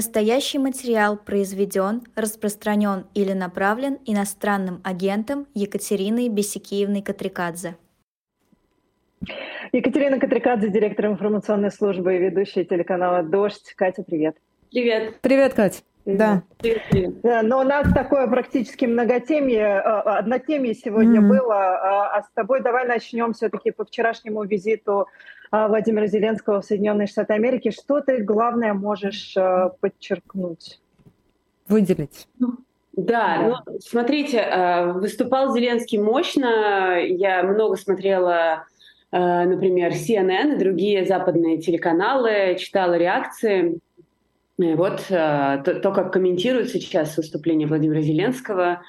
Настоящий материал произведен, распространен или направлен иностранным агентом Екатериной Бесикиевной Катрикадзе. Екатерина Катрикадзе, директор информационной службы и ведущая телеканала «Дождь». Катя, привет. Привет. Привет, Катя. Да. Привет. Но у нас такое практически многотемье, э, однотемье сегодня mm-hmm. было, а, а с тобой давай начнем все-таки по вчерашнему визиту а, Владимира Зеленского в Соединенные Штаты Америки. Что ты главное можешь э, подчеркнуть? Выделить. Да, ну, смотрите, э, выступал Зеленский мощно. Я много смотрела, например, CNN и другие западные телеканалы, читала реакции. И вот э, то, то, как комментируют сейчас выступление Владимира Зеленского,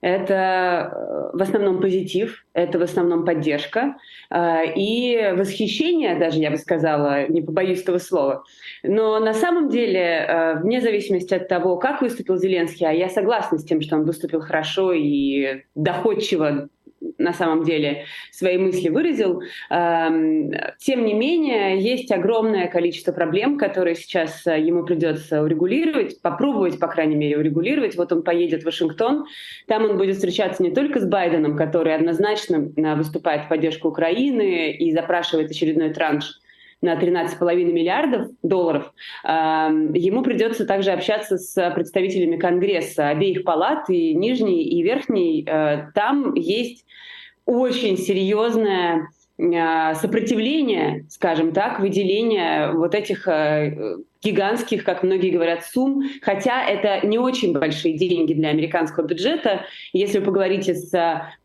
это э, в основном позитив, это в основном поддержка э, и восхищение, даже я бы сказала, не побоюсь этого слова. Но на самом деле, вне зависимости от того, как выступил Зеленский, а я согласна с тем, что он выступил хорошо и доходчиво на самом деле свои мысли выразил. Эм, тем не менее, есть огромное количество проблем, которые сейчас э, ему придется урегулировать, попробовать, по крайней мере, урегулировать. Вот он поедет в Вашингтон, там он будет встречаться не только с Байденом, который однозначно э, выступает в поддержку Украины и запрашивает очередной транш на 13,5 миллиардов долларов, эм, ему придется также общаться с представителями Конгресса обеих палат, и нижней, и верхней. Э, там есть очень серьезная э, сопротивление, скажем так, выделения вот этих э, гигантских, как многие говорят, сумм, хотя это не очень большие деньги для американского бюджета. Если вы поговорите с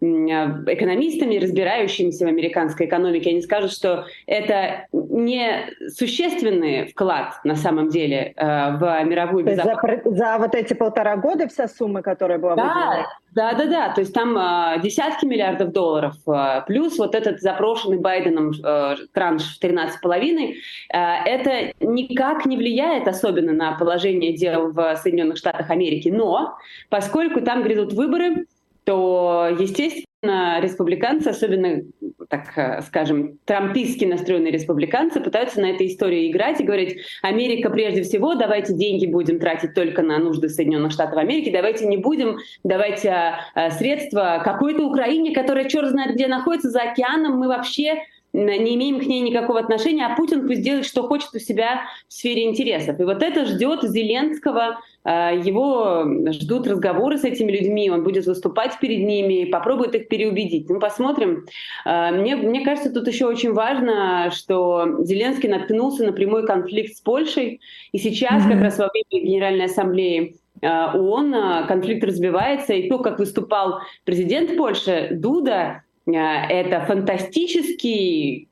экономистами, разбирающимися в американской экономике, они скажут, что это не существенный вклад на самом деле э, в мировую безопасность. За, за вот эти полтора года вся сумма, которая была да, выделена? Да, да, да. То есть там э, десятки миллиардов долларов, э, плюс вот этот запрошенный Байденом э, транш в 13,5, э, это никак не влияет особенно на положение дел в Соединенных Штатах Америки. Но поскольку там грядут выборы, то, естественно, республиканцы, особенно, так э, скажем, трампистски настроенные республиканцы, пытаются на этой истории играть и говорить, Америка прежде всего, давайте деньги будем тратить только на нужды Соединенных Штатов Америки, давайте не будем давайте э, средства какой-то Украине, которая черт знает где находится, за океаном, мы вообще не имеем к ней никакого отношения, а Путин пусть делает, что хочет у себя в сфере интересов. И вот это ждет Зеленского, а, его ждут разговоры с этими людьми, он будет выступать перед ними, попробует их переубедить. Ну, посмотрим. А, мне, мне кажется, тут еще очень важно, что Зеленский наткнулся на прямой конфликт с Польшей, и сейчас, mm-hmm. как раз во время Генеральной Ассамблеи а, ООН конфликт разбивается, и то, как выступал президент Польши Дуда, а, это фантастический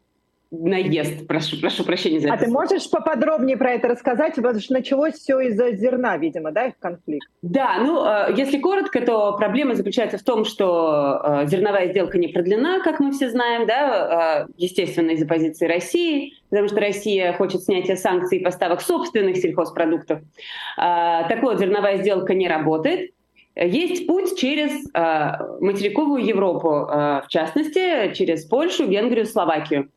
наезд, прошу, прошу прощения за а это. А ты можешь поподробнее про это рассказать? Потому что началось все из-за зерна, видимо, да, их конфликт? Да, ну, а, если коротко, то проблема заключается в том, что а, зерновая сделка не продлена, как мы все знаем, да, естественно, из-за позиции России, потому что Россия хочет снятия санкций и поставок собственных сельхозпродуктов. Так вот, зерновая сделка не работает, есть путь через э, материковую Европу, э, в частности, через Польшу, Венгрию, Словакию.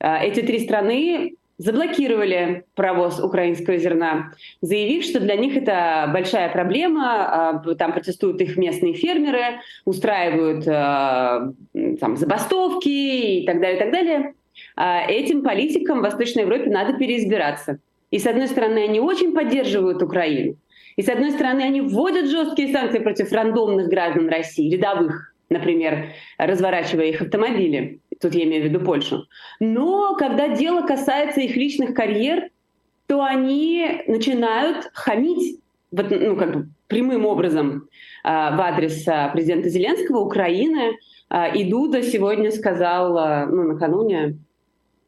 Э, эти три страны заблокировали провоз украинского зерна, заявив, что для них это большая проблема, там протестуют их местные фермеры, устраивают там, забастовки и так далее, и так далее. Этим политикам в Восточной Европе надо переизбираться. И, с одной стороны, они очень поддерживают Украину, и, с одной стороны, они вводят жесткие санкции против рандомных граждан России, рядовых, например, разворачивая их автомобили. Тут я имею в виду Польшу. Но когда дело касается их личных карьер, то они начинают хамить ну, как бы прямым образом а, в адрес а, президента Зеленского, Украины. А, и Дуда сегодня сказал, ну, накануне,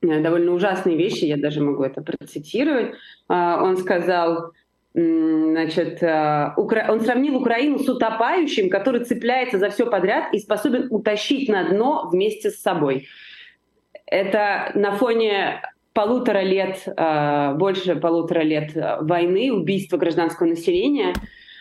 э, довольно ужасные вещи, я даже могу это процитировать. Он сказал, Значит, э, он сравнил Украину с утопающим, который цепляется за все подряд и способен утащить на дно вместе с собой. Это на фоне полутора лет, э, больше полутора лет войны, убийства гражданского населения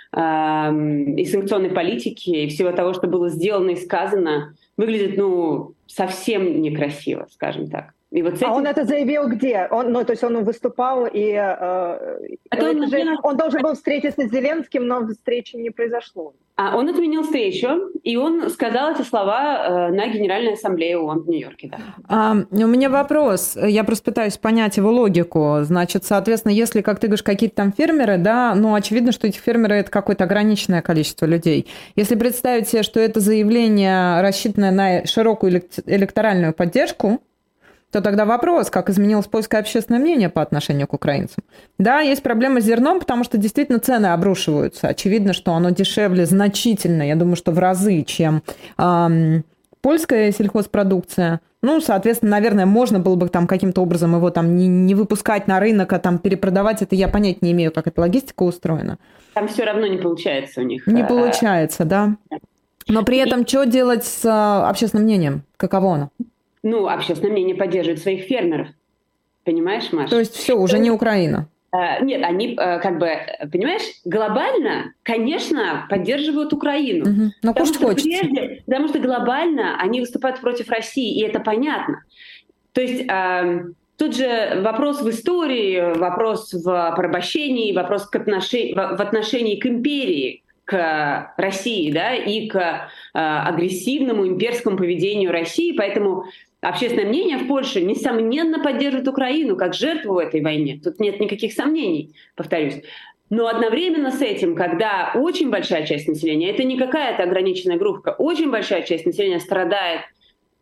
и санкционной политики, и всего того, что было сделано и сказано, выглядит, ну, совсем некрасиво, скажем так. И вот этим... А он это заявил где? Он, ну, то есть он выступал и э, это он, же, он должен был встретиться с Зеленским, но встречи не произошло. А он отменил встречу, и он сказал эти слова э, на Генеральной Ассамблее ООН в Нью-Йорке. Да. А, у меня вопрос. Я просто пытаюсь понять его логику. Значит, соответственно, если, как ты говоришь, какие-то там фермеры, да, ну, очевидно, что эти фермеры – это какое-то ограниченное количество людей. Если представить себе, что это заявление рассчитанное на широкую электоральную поддержку, то тогда вопрос, как изменилось польское общественное мнение по отношению к украинцам. Да, есть проблема с зерном, потому что действительно цены обрушиваются. Очевидно, что оно дешевле значительно, я думаю, что в разы, чем эм, польская сельхозпродукция. Ну, соответственно, наверное, можно было бы там каким-то образом его там не, не выпускать на рынок, а там перепродавать. Это я понять не имею, как эта логистика устроена. Там все равно не получается у них. Не э, получается, да. Но при этом что делать с а, общественным мнением? Каково оно? Ну, общественное мнение поддерживает своих фермеров. Понимаешь, Маша? То есть все, уже не Украина. Uh, нет, они uh, как бы, понимаешь, глобально, конечно, поддерживают Украину. Uh-huh. Но потому, что хочется. Прежде, потому что глобально они выступают против России, и это понятно. То есть uh, тут же вопрос в истории, вопрос в порабощении, вопрос к отношении, в отношении к империи, к России, да, и к агрессивному имперскому поведению России. Поэтому Общественное мнение в Польше, несомненно, поддерживает Украину как жертву в этой войне. Тут нет никаких сомнений, повторюсь. Но одновременно с этим, когда очень большая часть населения, это не какая-то ограниченная группа, очень большая часть населения страдает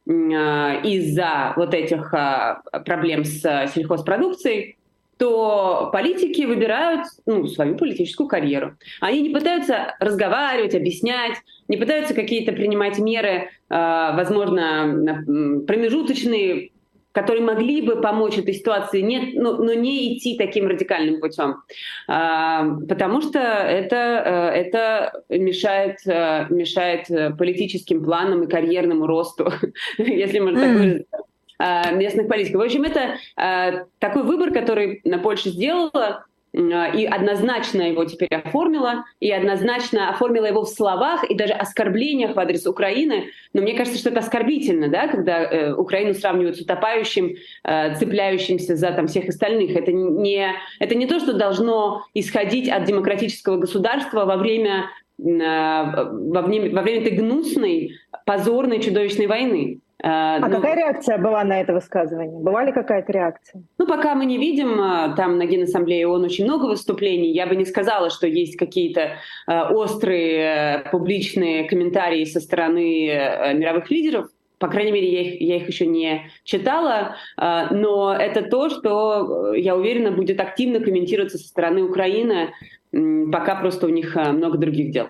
э, из-за вот этих э, проблем с сельхозпродукцией, то политики выбирают ну, свою политическую карьеру. Они не пытаются разговаривать, объяснять, не пытаются какие-то принимать меры, э, возможно, промежуточные, которые могли бы помочь этой ситуации, нет, но, но не идти таким радикальным путем, э, потому что это, э, это мешает, мешает политическим планам и карьерному росту, если можно так выразиться. Э, местных политиков. В общем, это э, такой выбор, который Польша сделала, э, и однозначно его теперь оформила, и однозначно оформила его в словах и даже оскорблениях в адрес Украины. Но мне кажется, что это оскорбительно, да, когда э, Украину сравнивают с утопающим, э, цепляющимся за там, всех остальных. Это не, это не то, что должно исходить от демократического государства во время, э, во время, во время этой гнусной, позорной, чудовищной войны. А, а ну, какая реакция была на это высказывание? Была ли какая-то реакция? Ну, пока мы не видим, а, там на Генассамблее ООН очень много выступлений. Я бы не сказала, что есть какие-то э, острые э, публичные комментарии со стороны э, мировых лидеров. По крайней мере, я их, я их еще не читала, э, но это то, что, я уверена, будет активно комментироваться со стороны Украины, э, пока просто у них э, много других дел.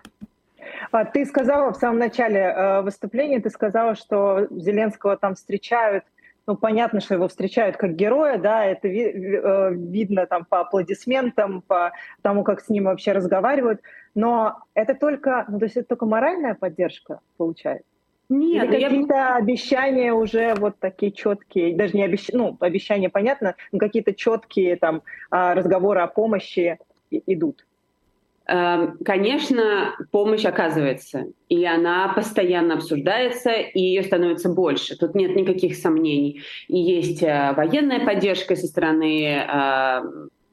А ты сказала в самом начале э, выступления, ты сказала, что Зеленского там встречают ну, понятно, что его встречают как героя, да, это ви- э, видно там по аплодисментам, по тому, как с ним вообще разговаривают, но это только, ну, то есть это только моральная поддержка получается? Нет, Или какие-то я... обещания уже вот такие четкие, даже не обещания, ну, обещания понятно, но какие-то четкие там а, разговоры о помощи идут? Эм, конечно, помощь оказывается, и она постоянно обсуждается, и ее становится больше. Тут нет никаких сомнений. И есть э, военная поддержка со стороны э,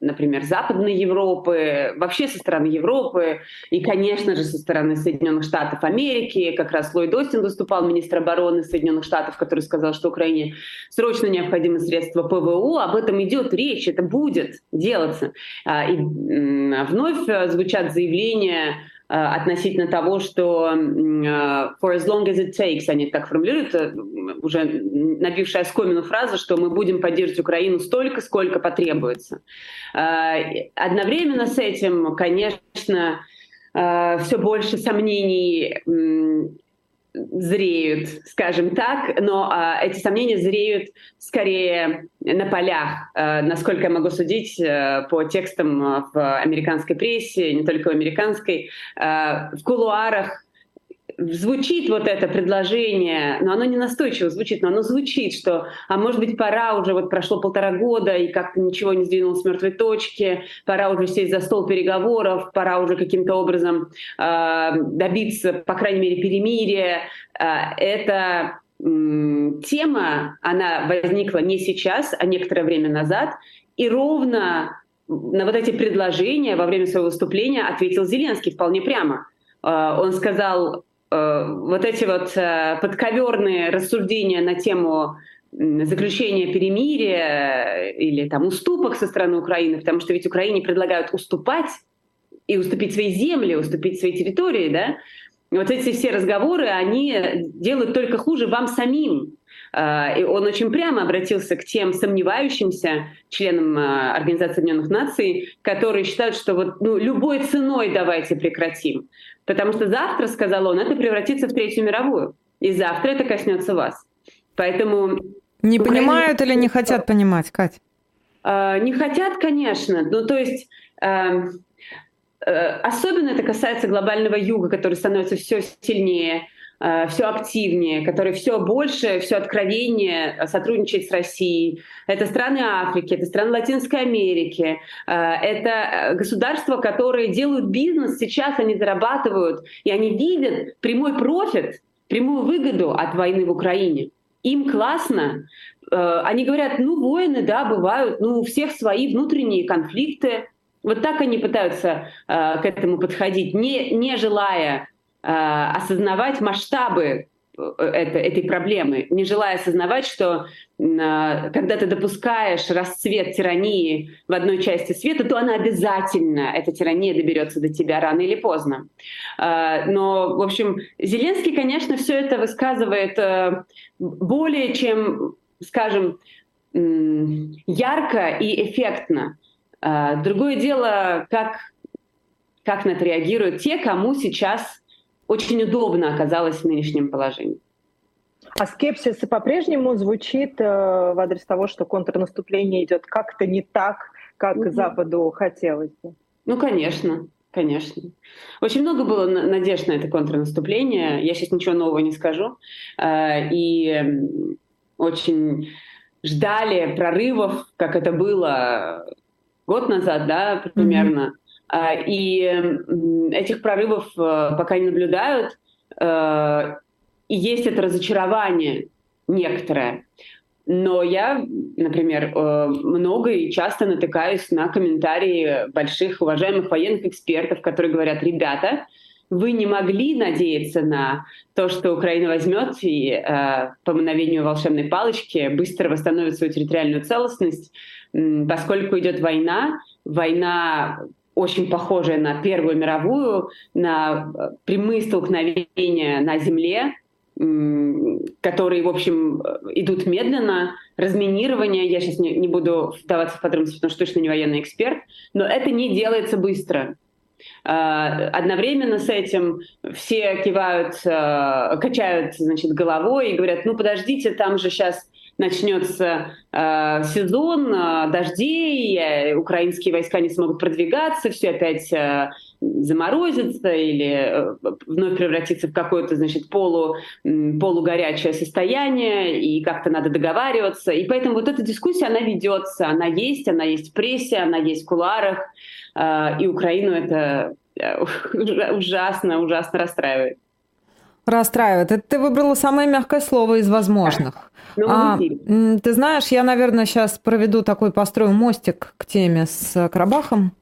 например, Западной Европы, вообще со стороны Европы и, конечно же, со стороны Соединенных Штатов Америки. Как раз Ллойд Остин выступал, министр обороны Соединенных Штатов, который сказал, что Украине срочно необходимы средства ПВО. Об этом идет речь, это будет делаться. А, и вновь звучат заявления Э, относительно того, что э, for as long as it takes, они так формулируют, э, уже набившая оскомину фраза, что мы будем поддерживать Украину столько, сколько потребуется. Одновременно с этим, конечно, все больше сомнений зреют, скажем так, но а, эти сомнения зреют скорее на полях, а, насколько я могу судить а, по текстам в американской прессе, не только в американской, а, в кулуарах звучит вот это предложение, но оно не настойчиво звучит, но оно звучит, что, а может быть, пора уже, вот прошло полтора года, и как-то ничего не сдвинулось с мертвой точки, пора уже сесть за стол переговоров, пора уже каким-то образом э, добиться, по крайней мере, перемирия. Э, это тема, она возникла не сейчас, а некоторое время назад, и ровно на вот эти предложения во время своего выступления ответил Зеленский вполне прямо. А, он сказал, э, вот эти вот э, подковерные рассуждения на тему заключения перемирия или там уступок со стороны Украины, потому что ведь Украине предлагают уступать и уступить свои земли, уступить свои территории, да, вот эти все разговоры, они делают только хуже вам самим. А, и он очень прямо обратился к тем сомневающимся членам а, Организации Объединенных Наций, которые считают, что вот ну, любой ценой давайте прекратим. Потому что завтра, сказал он, это превратится в Третью мировую. И завтра это коснется вас. Поэтому... Не Украина... понимают или не хотят понимать, Кать? А, не хотят, конечно. Ну, то есть... Э, особенно это касается глобального юга, который становится все сильнее, э, все активнее, который все больше, все откровеннее сотрудничает с Россией. Это страны Африки, это страны Латинской Америки, э, это государства, которые делают бизнес сейчас, они зарабатывают, и они видят прямой профит, прямую выгоду от войны в Украине. Им классно. Они говорят, ну, войны, да, бывают, ну, у всех свои внутренние конфликты, вот так они пытаются э, к этому подходить, не, не желая э, осознавать масштабы э, это, этой проблемы, не желая осознавать, что э, когда ты допускаешь расцвет тирании в одной части света, то она обязательно, эта тирания доберется до тебя рано или поздно. Э, но, в общем, Зеленский, конечно, все это высказывает э, более чем, скажем, ярко и эффектно. Другое дело, как, как на это реагируют те, кому сейчас очень удобно оказалось в нынешнем положении. А скепсис по-прежнему звучит э, в адрес того, что контрнаступление идет как-то не так, как угу. Западу хотелось бы. Ну, конечно, конечно. Очень много было надежд на это контрнаступление. Я сейчас ничего нового не скажу. Э, и очень ждали прорывов, как это было год назад, да, примерно. Mm-hmm. И этих прорывов э, пока не наблюдают. Э, и есть это разочарование некоторое. Но я, например, э, много и часто натыкаюсь на комментарии больших уважаемых военных экспертов, которые говорят, ребята, вы не могли надеяться на то, что Украина возьмет и э, по мановению волшебной палочки быстро восстановит свою территориальную целостность поскольку идет война, война очень похожая на Первую мировую, на э, прямые столкновения на земле, которые, в общем, идут медленно, разминирование, я сейчас не, не буду вдаваться в подробности, потому что точно не военный эксперт, но это не делается быстро. Uh, одновременно с этим все кивают, uh, качают значит, головой и говорят, ну подождите, там же сейчас начнется э, сезон э, дождей, э, украинские войска не смогут продвигаться, все опять э, заморозится или э, вновь превратится в какое-то, значит, полу, полугорячее состояние, и как-то надо договариваться. И поэтому вот эта дискуссия, она ведется, она есть, она есть в прессе, она есть в куларах, э, и Украину это э, ужасно, ужасно расстраивает. Расстраивает. Это ты выбрала самое мягкое слово из возможных. Ну, а, ты знаешь, я, наверное, сейчас проведу такой, построю мостик к теме с Карабахом,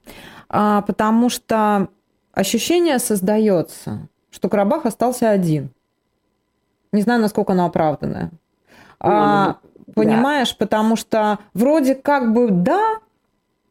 а, потому что ощущение создается, что Карабах остался один. Не знаю, насколько оно оправданное. А, понимаешь, да. потому что вроде как бы да,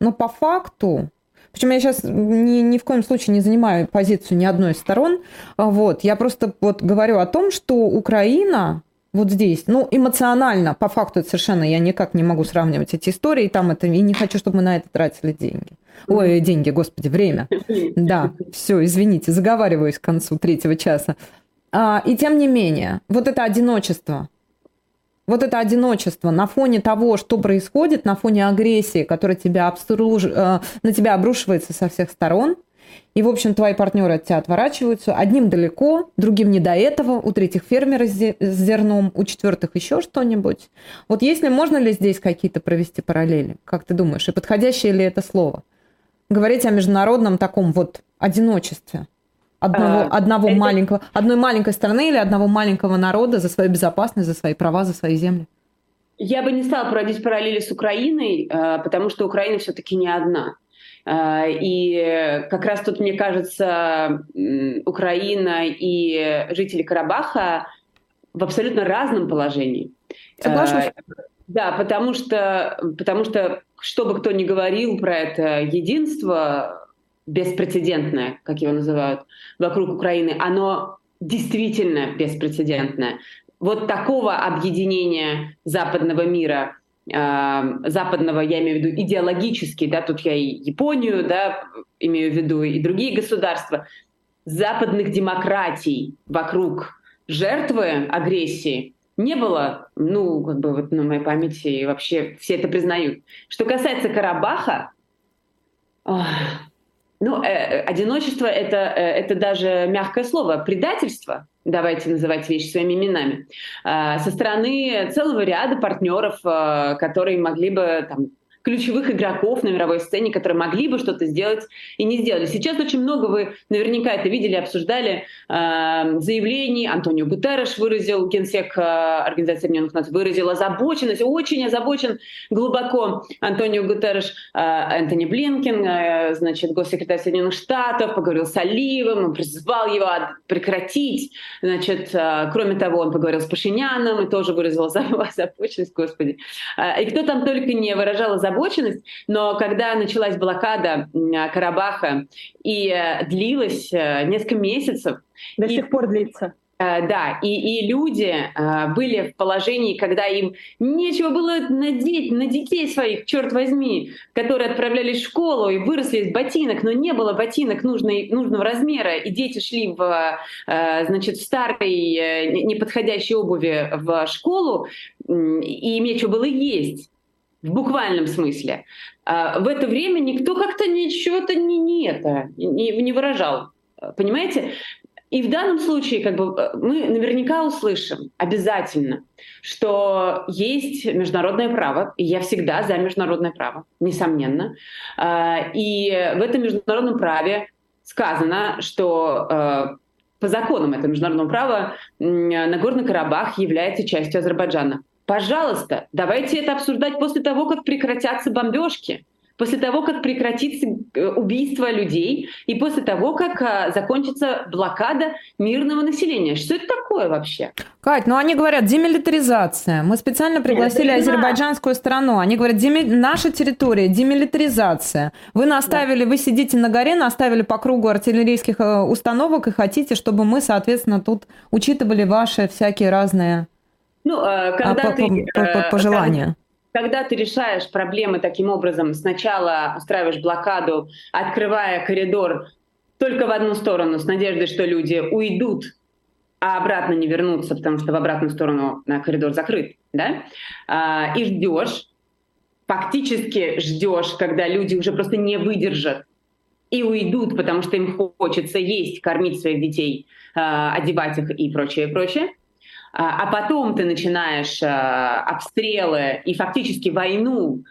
но по факту причем я сейчас ни, ни в коем случае не занимаю позицию ни одной из сторон. Вот. Я просто вот говорю о том, что Украина вот здесь, ну, эмоционально, по факту это совершенно, я никак не могу сравнивать эти истории, там это, и не хочу, чтобы мы на это тратили деньги. Ой, деньги, господи, время. Да, все, извините, заговариваюсь к концу третьего часа. А, и тем не менее, вот это одиночество, вот это одиночество на фоне того, что происходит, на фоне агрессии, которая тебя обструж... Э, на тебя обрушивается со всех сторон, и, в общем, твои партнеры от тебя отворачиваются. Одним далеко, другим не до этого, у третьих фермеры с зерном, у четвертых еще что-нибудь. Вот если можно ли здесь какие-то провести параллели, как ты думаешь, и подходящее ли это слово? Говорить о международном таком вот одиночестве. Одного, а, одного это... маленького, одной маленькой страны или одного маленького народа за свою безопасность, за свои права, за свои земли? Я бы не стала проводить параллели с Украиной, а, потому что Украина все-таки не одна. А, и как раз тут, мне кажется, Украина и жители Карабаха в абсолютно разном положении. Соглашусь. Да, потому что, потому что, что бы кто ни говорил про это единство, беспрецедентное, как его называют, вокруг Украины, оно действительно беспрецедентное. Вот такого объединения западного мира, э, западного, я имею в виду идеологически, да, тут я и Японию, да, имею в виду и другие государства, западных демократий вокруг жертвы агрессии не было, ну, как бы вот на моей памяти, и вообще все это признают. Что касается Карабаха, ну, э, одиночество это, э, это даже мягкое слово. Предательство, давайте называть вещи своими именами, э, со стороны целого ряда партнеров, э, которые могли бы там, ключевых игроков на мировой сцене, которые могли бы что-то сделать и не сделали. Сейчас очень много, вы наверняка это видели, обсуждали э, заявлений. Антонио Гутерреш выразил, генсек э, Организации Объединенных Наций, выразил озабоченность, очень озабочен глубоко Антонио Гутерреш, э, Антони Блинкен, э, значит, госсекретарь Соединенных Штатов, поговорил с Оливом, он призвал его прекратить. Значит, э, кроме того, он поговорил с Пашиняном и тоже выразил озабоченность, господи. Э, и кто там только не выражал озабоченность озабоченность, но когда началась блокада Карабаха и э, длилась э, несколько месяцев... До и... сих пор длится. Э, да, и, и люди были в положении, когда им нечего было надеть на детей своих, черт возьми, которые отправлялись в школу и выросли из ботинок, но не было ботинок нужной, нужного размера, и дети шли в, значит, в старой неподходящей обуви в школу, и им нечего было есть в буквальном смысле. А в это время никто как-то ничего-то не, не это не, не выражал. Понимаете? И в данном случае как бы, э, мы наверняка услышим обязательно, что есть международное право, и я всегда за международное право, несомненно. А, и в этом международном праве сказано, что э, по законам этого международного права Нагорный Карабах является частью Азербайджана. Пожалуйста, давайте это обсуждать после того, как прекратятся бомбежки после того, как прекратится э, убийство людей и после того, как а, закончится блокада мирного населения. Что это такое вообще? Кать, ну они говорят демилитаризация. Мы специально пригласили азербайджанскую страну. Они говорят, деми... наша территория, демилитаризация. Вы наставили, да. вы сидите на горе, наставили по кругу артиллерийских э, установок и хотите, чтобы мы, соответственно, тут учитывали ваши всякие разные ну, э, когда а, ты, по, по, по пожелания. Когда ты решаешь проблемы таким образом, сначала устраиваешь блокаду, открывая коридор только в одну сторону с надеждой, что люди уйдут, а обратно не вернутся, потому что в обратную сторону на коридор закрыт, да, а, и ждешь, фактически ждешь, когда люди уже просто не выдержат и уйдут, потому что им хочется есть, кормить своих детей, а, одевать их и прочее, прочее. А, а потом ты начинаешь а, обстрелы и фактически войну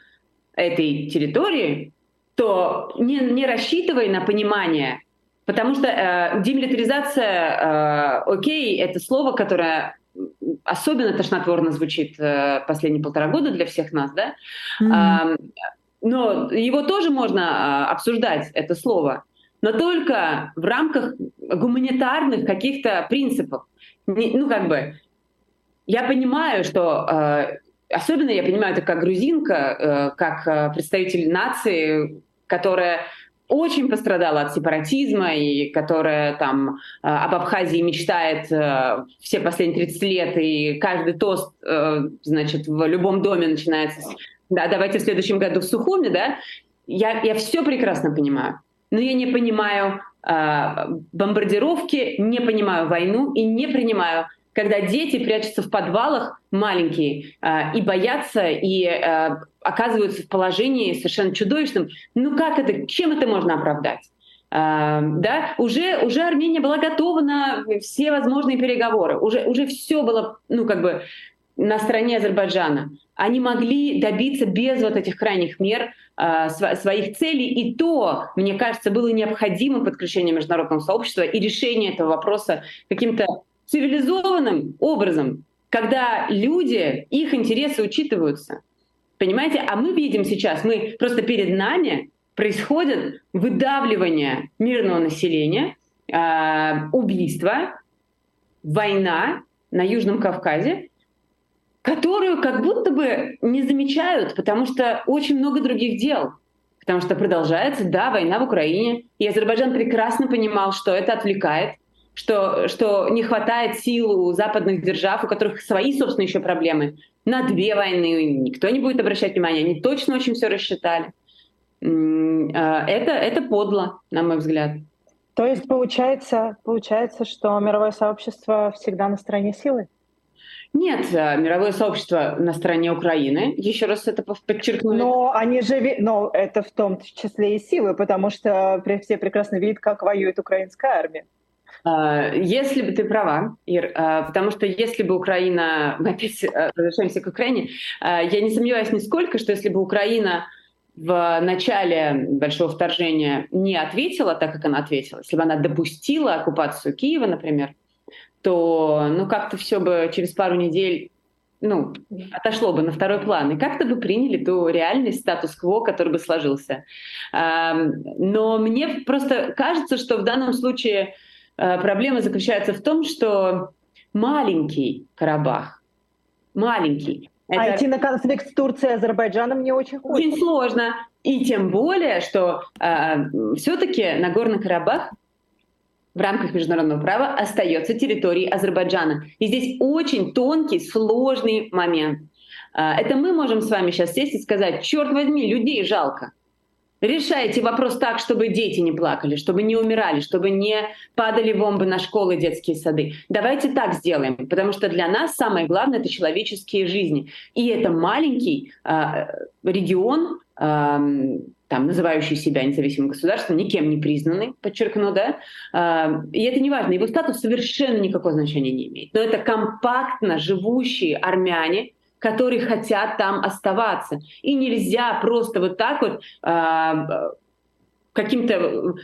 этой территории, то не, не рассчитывай на понимание, потому что э, демилитаризация, э, окей, это слово, которое особенно тошнотворно звучит э, последние полтора года для всех нас, да, mm-hmm. э, но его тоже можно э, обсуждать, это слово, но только в рамках гуманитарных каких-то принципов. Не, ну, как бы, я понимаю, что э, особенно я понимаю это как грузинка, э, как э, представитель нации, которая очень пострадала от сепаратизма и которая там об Абхазии мечтает все последние 30 лет, и каждый тост, значит, в любом доме начинается с «да, давайте в следующем году в Сухуми», да, я, я все прекрасно понимаю, но я не понимаю бомбардировки, не понимаю войну и не принимаю когда дети прячутся в подвалах маленькие э, и боятся, и э, оказываются в положении совершенно чудовищном. Ну как это, чем это можно оправдать? Uh, да, уже, уже Армения была готова на все возможные переговоры, уже, уже все было, ну, как бы, на стороне Азербайджана, они могли добиться без вот этих крайних мер э, своих целей. И то, мне кажется, было необходимо подключение международного сообщества и решение этого вопроса каким-то цивилизованным образом, когда люди, их интересы учитываются. Понимаете? А мы видим сейчас, мы просто перед нами происходит выдавливание мирного населения, э, убийства, война на Южном Кавказе, которую как будто бы не замечают, потому что очень много других дел. Потому что продолжается, да, война в Украине, и Азербайджан прекрасно понимал, что это отвлекает, что, что не хватает сил у западных держав, у которых свои, собственно, еще проблемы. На две войны никто не будет обращать внимания, они точно очень все рассчитали. А, это, это подло, на мой взгляд. То есть получается, получается, что мировое сообщество всегда на стороне силы? Нет, а, мировое сообщество на стороне Украины. Еще раз это подчеркну. Но они же, но это в том числе и силы, потому что все прекрасно видят, как воюет украинская армия. А, если бы ты права, Ир, потому что если бы Украина, мы опять возвращаемся к Украине, я не сомневаюсь нисколько, что если бы Украина в начале большого вторжения не ответила так, как она ответила, если бы она допустила оккупацию Киева, например, то ну как-то все бы через пару недель ну, отошло бы на второй план, и как-то бы приняли ту реальность, статус-кво, который бы сложился. Но мне просто кажется, что в данном случае проблема заключается в том, что маленький Карабах, маленький, это... А идти на конфликт с Турцией и Азербайджаном не очень хочется. Очень сложно. И тем более, что э, все-таки Нагорный Карабах в рамках международного права остается территорией Азербайджана. И здесь очень тонкий, сложный момент. Э, это мы можем с вами сейчас сесть и сказать, черт возьми, людей жалко. Решайте вопрос так, чтобы дети не плакали, чтобы не умирали, чтобы не падали бомбы на школы, детские сады. Давайте так сделаем, потому что для нас самое главное — это человеческие жизни. И это маленький э, регион, э, там, называющий себя независимым государством, никем не признанный, подчеркну, да, э, и это не важно, его статус совершенно никакого значения не имеет. Но это компактно живущие армяне, которые хотят там оставаться. И нельзя просто вот так вот э, каким-то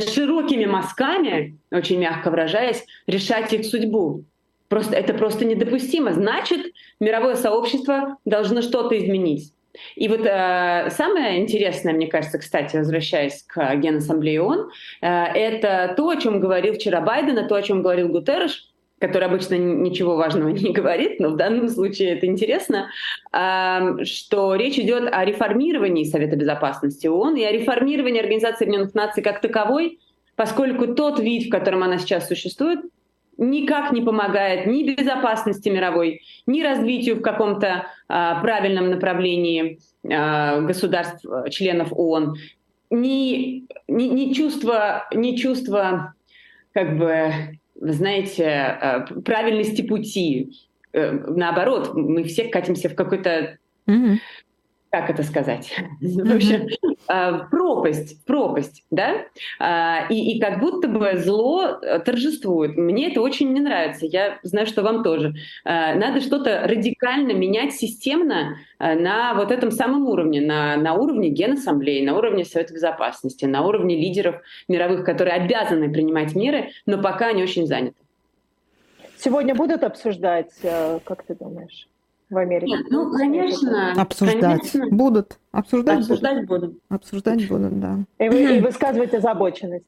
широкими мазками, очень мягко выражаясь, решать их судьбу. Просто, это просто недопустимо. Значит, мировое сообщество должно что-то изменить. И вот э, самое интересное, мне кажется, кстати, возвращаясь к Генассамблее ООН, э, это то, о чем говорил вчера Байден, и то, о чем говорил Гутерреш, который обычно ничего важного не говорит, но в данном случае это интересно, что речь идет о реформировании Совета Безопасности ООН и о реформировании Организации Объединенных Наций как таковой, поскольку тот вид, в котором она сейчас существует, никак не помогает ни безопасности мировой, ни развитию в каком-то а, правильном направлении а, государств, членов ООН, ни, ни, ни чувство, ни чувство как бы знаете, э, правильности пути. Э, наоборот, мы все катимся в какой-то mm-hmm как это сказать? В общем, а, пропасть, пропасть, да? А, и, и как будто бы зло э, торжествует. Мне это очень не нравится. Я знаю, что вам тоже. Надо что-то радикально менять системно на вот этом самом уровне, на, на уровне Генассамблеи, на уровне Совета Безопасности, на уровне лидеров мировых, которые обязаны принимать меры, но пока они очень заняты. Сегодня будут обсуждать, э, как ты думаешь? В Америке? Нет, ну, конечно. Обсуждать. Конечно. Будут. Обсуждать, Обсуждать будут. будут. Обсуждать будут, да. И, вы, и высказывать озабоченность.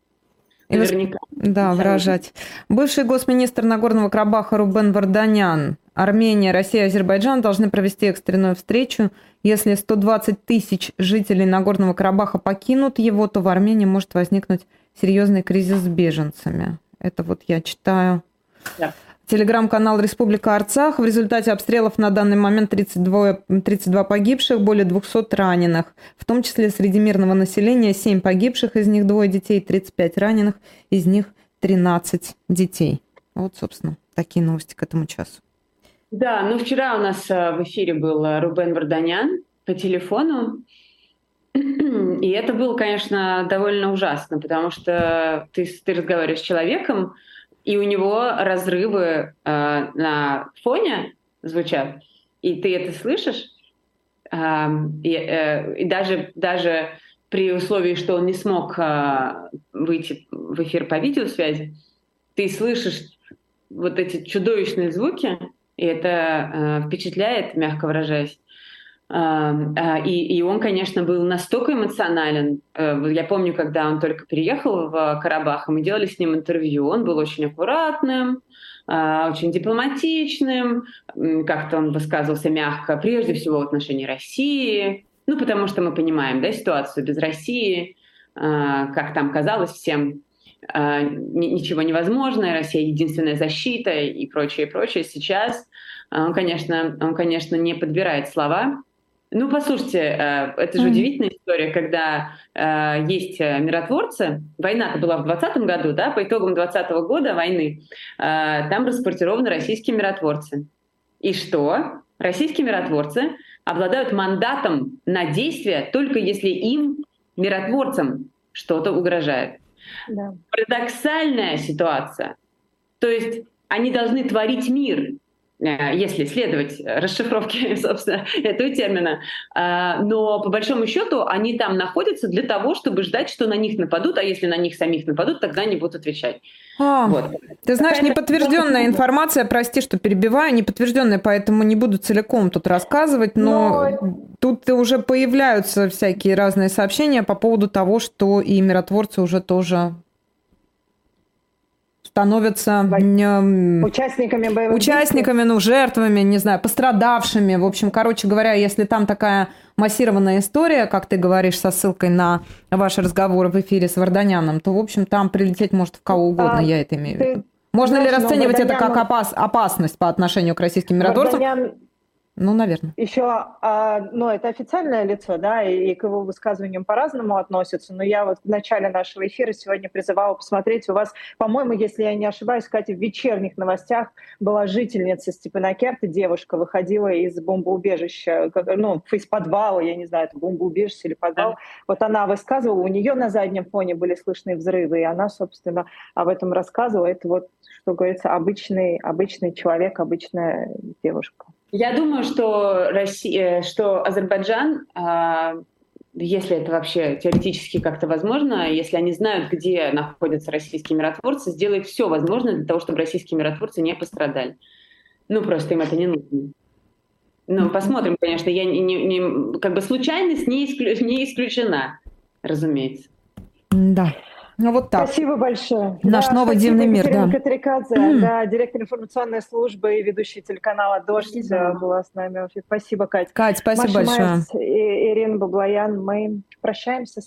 Наверняка. Да, выражать. Бывший госминистр Нагорного Карабаха Рубен Варданян. Армения, Россия и Азербайджан должны провести экстренную встречу. Если 120 тысяч жителей Нагорного Карабаха покинут его, то в Армении может возникнуть серьезный кризис с беженцами. Это вот я читаю. Да. Телеграм-канал «Республика Арцах». В результате обстрелов на данный момент 32, 32 погибших, более 200 раненых. В том числе среди мирного населения 7 погибших, из них двое детей, 35 раненых, из них 13 детей. Вот, собственно, такие новости к этому часу. Да, ну вчера у нас э, в эфире был э, Рубен Варданян по телефону. И это было, конечно, довольно ужасно, потому что ты, ты разговариваешь с человеком, и у него разрывы э, на фоне звучат. и ты это слышишь, и, э, и даже, даже при условии, что он не смог а, выйти в эфир по видеосвязи, ты слышишь вот эти чудовищные звуки, и это э, впечатляет, мягко выражаясь. А, и, и он, конечно, был настолько эмоционален. Э, я помню, когда он только переехал в Карабах, и мы делали с ним интервью. Он был очень аккуратным, а, очень дипломатичным, как-то он высказывался мягко, прежде всего в отношении России. Ну, потому что мы понимаем, да, ситуацию без России, а, как там казалось всем, ничего невозможно, Россия единственная защита и прочее, прочее. Сейчас он, конечно, он, конечно, не подбирает слова, ну, послушайте, э, это же удивительная история, когда э, есть э, миротворцы. Война-то была в 2020 году, да, по итогам 2020 года войны. Э, там распортированы российские миротворцы. И что? Российские миротворцы обладают мандатом на действие только если им, миротворцам, что-то угрожает. Да. Парадоксальная ситуация. То есть они должны творить мир, если следовать расшифровке, собственно, этого термина. А, но по большому счету они там находятся для того, чтобы ждать, что на них нападут, а если на них самих нападут, тогда они будут отвечать. А, вот. Ты знаешь, неподтвержденная информация, прости, что перебиваю, неподтвержденная, поэтому не буду целиком тут рассказывать, но, но... тут уже появляются всякие разные сообщения по поводу того, что и миротворцы уже тоже становятся участниками боевых участниками, ну, жертвами, не знаю, пострадавшими. В общем, короче говоря, если там такая массированная история, как ты говоришь, со ссылкой на ваш разговор в эфире с Варданяном, то, в общем, там прилететь может в кого угодно, а, я это имею в виду. Можно ли расценивать это как опас, опасность по отношению к российским миротворцам? Варданян ну, наверное. Еще, а, ну, это официальное лицо, да, и, и к его высказываниям по-разному относятся, но я вот в начале нашего эфира сегодня призывала посмотреть, у вас, по-моему, если я не ошибаюсь, Катя, в вечерних новостях была жительница Степанакерта, девушка, выходила из бомбоубежища, ну, из подвала, я не знаю, это бомбоубежище или подвал, да. вот она высказывала, у нее на заднем фоне были слышны взрывы, и она, собственно, об этом рассказывала, это вот, что говорится, обычный, обычный человек, обычная девушка. Я думаю, что, Россия, что Азербайджан, а, если это вообще теоретически как-то возможно, если они знают, где находятся российские миротворцы, сделает все возможное для того, чтобы российские миротворцы не пострадали. Ну, просто им это не нужно. Ну, посмотрим, конечно. Я не, не, не, как бы случайность не, исклю, не исключена, разумеется. Да. Ну вот так. Спасибо большое. Наш да, новый дивный мир, да. Катрикадзе, mm. да, директор информационной службы и ведущий телеканала «Дождь» спасибо. была с нами. Спасибо, Кать. Кать, спасибо Маша большое. Майс и Ирина Баблоян. Мы прощаемся